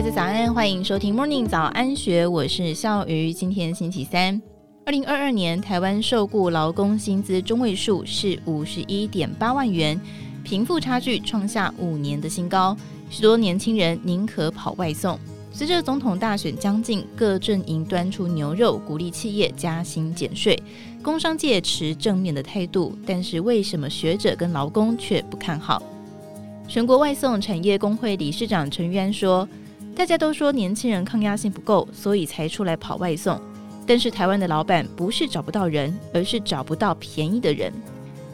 大家早安，欢迎收听 Morning 早安学，我是笑鱼。今天星期三，二零二二年台湾受雇劳工薪资中位数是五十一点八万元，贫富差距创下五年的新高，许多年轻人宁可跑外送。随着总统大选将近，各阵营端出牛肉，鼓励企业加薪减税，工商界持正面的态度，但是为什么学者跟劳工却不看好？全国外送产业工会理事长陈玉安说：“大家都说年轻人抗压性不够，所以才出来跑外送。但是台湾的老板不是找不到人，而是找不到便宜的人。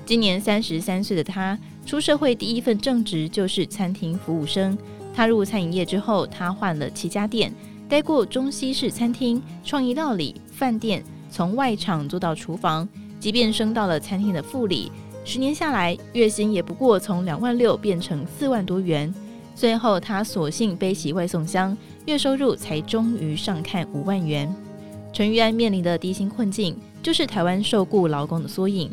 今年三十三岁的他，出社会第一份正职就是餐厅服务生。踏入餐饮业之后，他换了七家店，待过中西式餐厅、创意料理、饭店，从外场做到厨房，即便升到了餐厅的副理。”十年下来，月薪也不过从两万六变成四万多元。最后，他索性背起外送箱，月收入才终于上看五万元。陈玉安面临的低薪困境，就是台湾受雇劳工的缩影。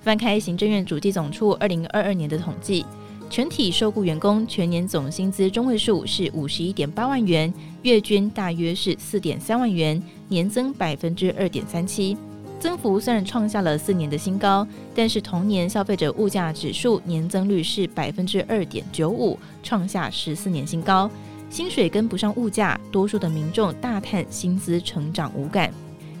翻开行政院主计总处二零二二年的统计，全体受雇员工全年总薪资中位数是五十一点八万元，月均大约是四点三万元，年增百分之二点三七。增幅虽然创下了四年的新高，但是同年消费者物价指数年增率是百分之二点九五，创下十四年新高。薪水跟不上物价，多数的民众大叹薪资成长无感。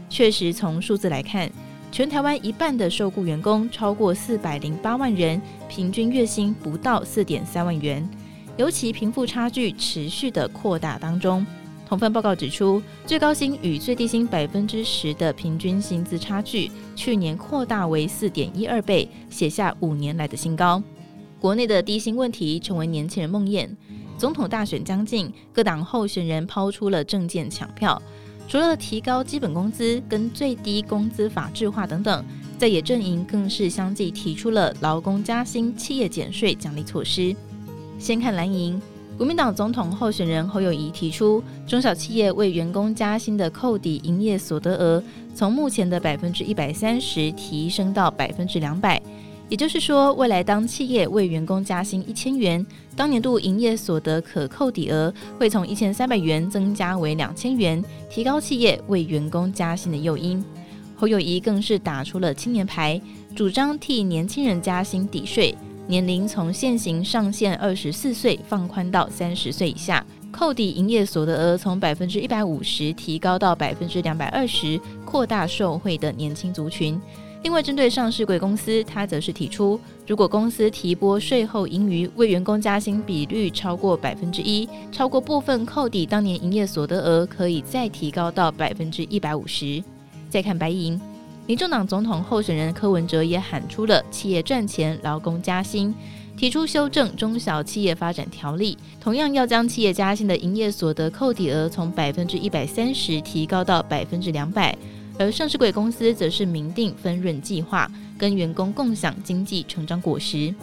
确实，从数字来看，全台湾一半的受雇员工超过四百零八万人，平均月薪不到四点三万元，尤其贫富差距持续的扩大当中。同份报告指出，最高薪与最低薪百分之十的平均薪资差距，去年扩大为四点一二倍，写下五年来的新高。国内的低薪问题成为年轻人梦魇。总统大选将近，各党候选人抛出了政见抢票，除了提高基本工资跟最低工资法制化等等，在野阵营更是相继提出了劳工加薪、企业减税奖励措施。先看蓝营。国民党总统候选人侯友谊提出，中小企业为员工加薪的扣抵营业所得额，从目前的百分之一百三十提升到百分之两百。也就是说，未来当企业为员工加薪一千元，当年度营业所得可扣抵额会从一千三百元增加为两千元，提高企业为员工加薪的诱因。侯友谊更是打出了青年牌，主张替年轻人加薪抵税。年龄从现行上限二十四岁放宽到三十岁以下，扣抵营业所得额从百分之一百五十提高到百分之两百二十，扩大受惠的年轻族群。另外，针对上市贵公司，他则是提出，如果公司提拨税后盈余为员工加薪比率超过百分之一，超过部分扣抵当年营业所得额，可以再提高到百分之一百五十。再看白银。民众党总统候选人柯文哲也喊出了“企业赚钱，劳工加薪”，提出修正中小企业发展条例，同样要将企业加薪的营业所得扣抵额从百分之一百三十提高到百分之两百，而上市柜公司则是明定分润计划，跟员工共享经济成长果实。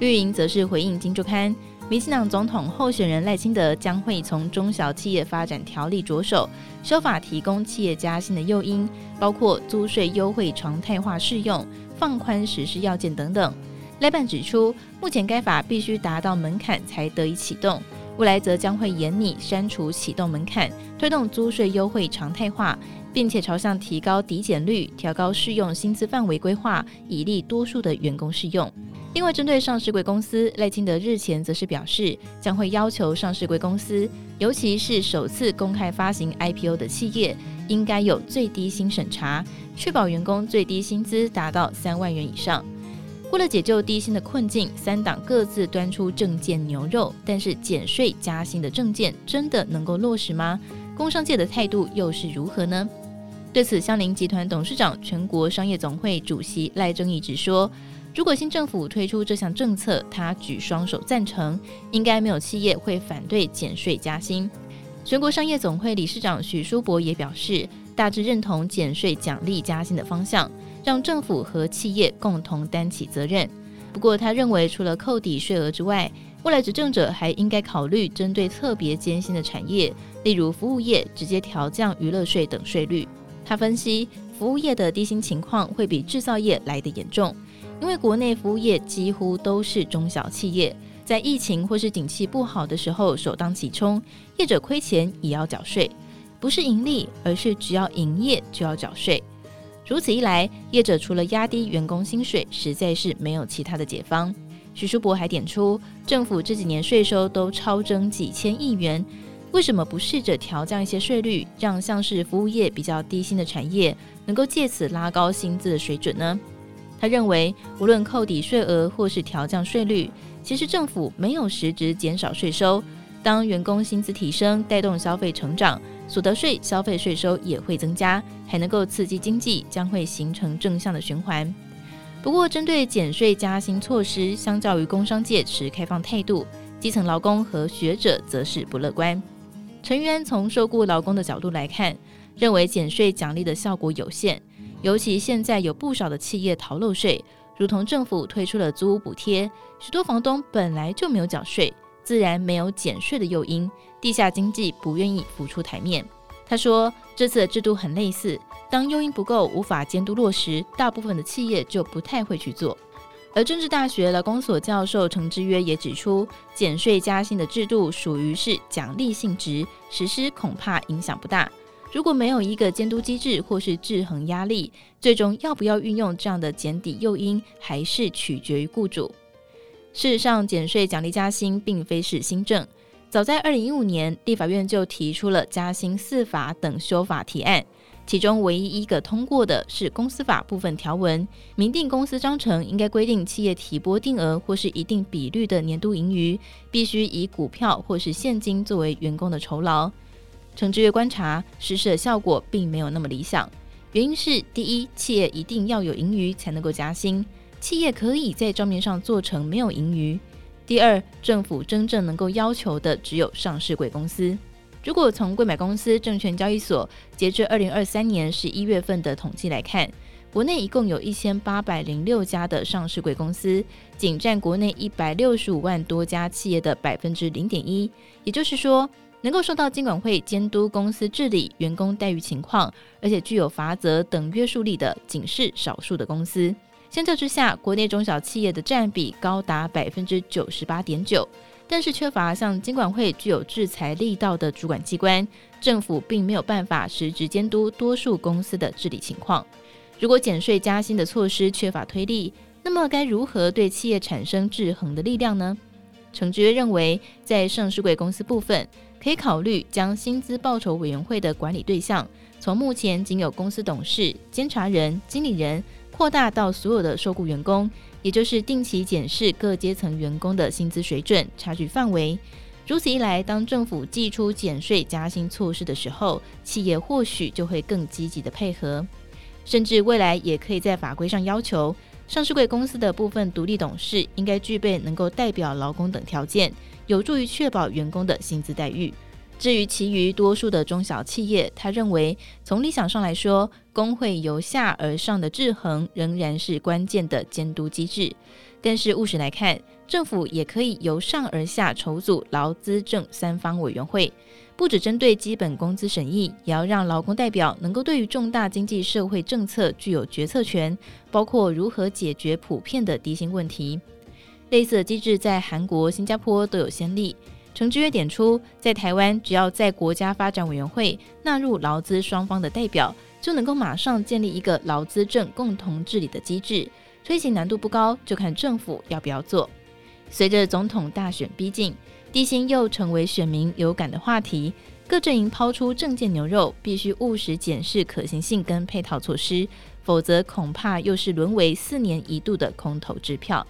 绿营则是回应《金周刊》。民进党总统候选人赖清德将会从中小企业发展条例着手修法，提供企业加薪的诱因，包括租税优惠常态化适用、放宽实施要件等等。赖办指出，目前该法必须达到门槛才得以启动，未来则将会严拟删除启动门槛，推动租税优惠常态化，并且朝向提高抵减率、调高适用薪资范围规划，以利多数的员工适用。另外，针对上市贵公司，赖清德日前则是表示，将会要求上市贵公司，尤其是首次公开发行 IPO 的企业，应该有最低薪审查，确保员工最低薪资达到三万元以上。为了解救低薪的困境，三党各自端出政见牛肉，但是减税加薪的政见真的能够落实吗？工商界的态度又是如何呢？对此，香菱集团董事长、全国商业总会主席赖正义直说。如果新政府推出这项政策，他举双手赞成，应该没有企业会反对减税加薪。全国商业总会理事长许书博也表示，大致认同减税奖励加薪的方向，让政府和企业共同担起责任。不过，他认为除了扣抵税额之外，未来执政者还应该考虑针对特别艰辛的产业，例如服务业，直接调降娱乐税等税率。他分析，服务业的低薪情况会比制造业来得严重。因为国内服务业几乎都是中小企业，在疫情或是景气不好的时候首当其冲，业者亏钱也要缴税，不是盈利，而是只要营业就要缴税。如此一来，业者除了压低员工薪水，实在是没有其他的解方。徐书博还点出，政府这几年税收都超征几千亿元，为什么不试着调降一些税率，让像是服务业比较低薪的产业能够借此拉高薪资的水准呢？他认为，无论扣抵税额或是调降税率，其实政府没有实质减少税收。当员工薪资提升，带动消费成长。所得税、消费税收也会增加，还能够刺激经济，将会形成正向的循环。不过，针对减税加薪措施，相较于工商界持开放态度，基层劳工和学者则是不乐观。陈元从受雇劳工的角度来看，认为减税奖励的效果有限，尤其现在有不少的企业逃漏税，如同政府推出了租屋补贴，许多房东本来就没有缴税。自然没有减税的诱因，地下经济不愿意浮出台面。他说，这次的制度很类似，当诱因不够，无法监督落实，大部分的企业就不太会去做。而政治大学劳工所教授程之约也指出，减税加薪的制度属于是奖励性质，实施恐怕影响不大。如果没有一个监督机制或是制衡压力，最终要不要运用这样的减抵诱因，还是取决于雇主。事实上，减税奖励加薪并非是新政。早在二零一五年，立法院就提出了加薪四法等修法提案，其中唯一一个通过的是公司法部分条文，明定公司章程应该规定企业提拨定额或是一定比率的年度盈余，必须以股票或是现金作为员工的酬劳。程之月观察，实施的效果并没有那么理想，原因是第一，企业一定要有盈余才能够加薪。企业可以在账面上做成没有盈余。第二，政府真正能够要求的只有上市贵公司。如果从贵买公司证券交易所截至二零二三年十一月份的统计来看，国内一共有一千八百零六家的上市贵公司，仅占国内一百六十五万多家企业的百分之零点一。也就是说，能够受到监管会监督公司治理、员工待遇情况，而且具有罚则等约束力的，仅是少数的公司。相较之下，国内中小企业的占比高达百分之九十八点九，但是缺乏像监管会具有制裁力道的主管机关，政府并没有办法实质监督多数公司的治理情况。如果减税加薪的措施缺乏推力，那么该如何对企业产生制衡的力量呢？程之约认为，在上市贵公司部分，可以考虑将薪资报酬委员会的管理对象从目前仅有公司董事、监察人、经理人。扩大到所有的受雇员工，也就是定期检视各阶层员工的薪资水准差距范围。如此一来，当政府祭出减税加薪措施的时候，企业或许就会更积极的配合，甚至未来也可以在法规上要求上市贵公司的部分独立董事应该具备能够代表劳工等条件，有助于确保员工的薪资待遇。至于其余多数的中小企业，他认为从理想上来说，工会由下而上的制衡仍然是关键的监督机制。但是务实来看，政府也可以由上而下筹组劳资政三方委员会，不只针对基本工资审议，也要让劳工代表能够对于重大经济社会政策具有决策权，包括如何解决普遍的低薪问题。类似的机制在韩国、新加坡都有先例。程之约点出，在台湾，只要在国家发展委员会纳入劳资双方的代表，就能够马上建立一个劳资政共同治理的机制。推行难度不高，就看政府要不要做。随着总统大选逼近，低薪又成为选民有感的话题，各阵营抛出政见牛肉，必须务实检视可行性跟配套措施，否则恐怕又是沦为四年一度的空头支票。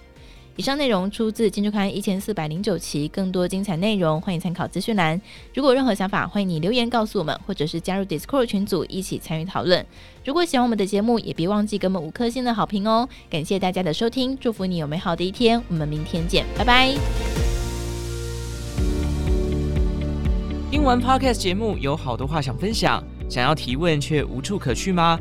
以上内容出自《金周刊》一千四百零九期，更多精彩内容欢迎参考资讯栏。如果有任何想法，欢迎你留言告诉我们，或者是加入 Discord 群组一起参与讨论。如果喜欢我们的节目，也别忘记给我们五颗星的好评哦！感谢大家的收听，祝福你有美好的一天，我们明天见，拜拜。听完 Podcast 节目，有好多话想分享，想要提问却无处可去吗？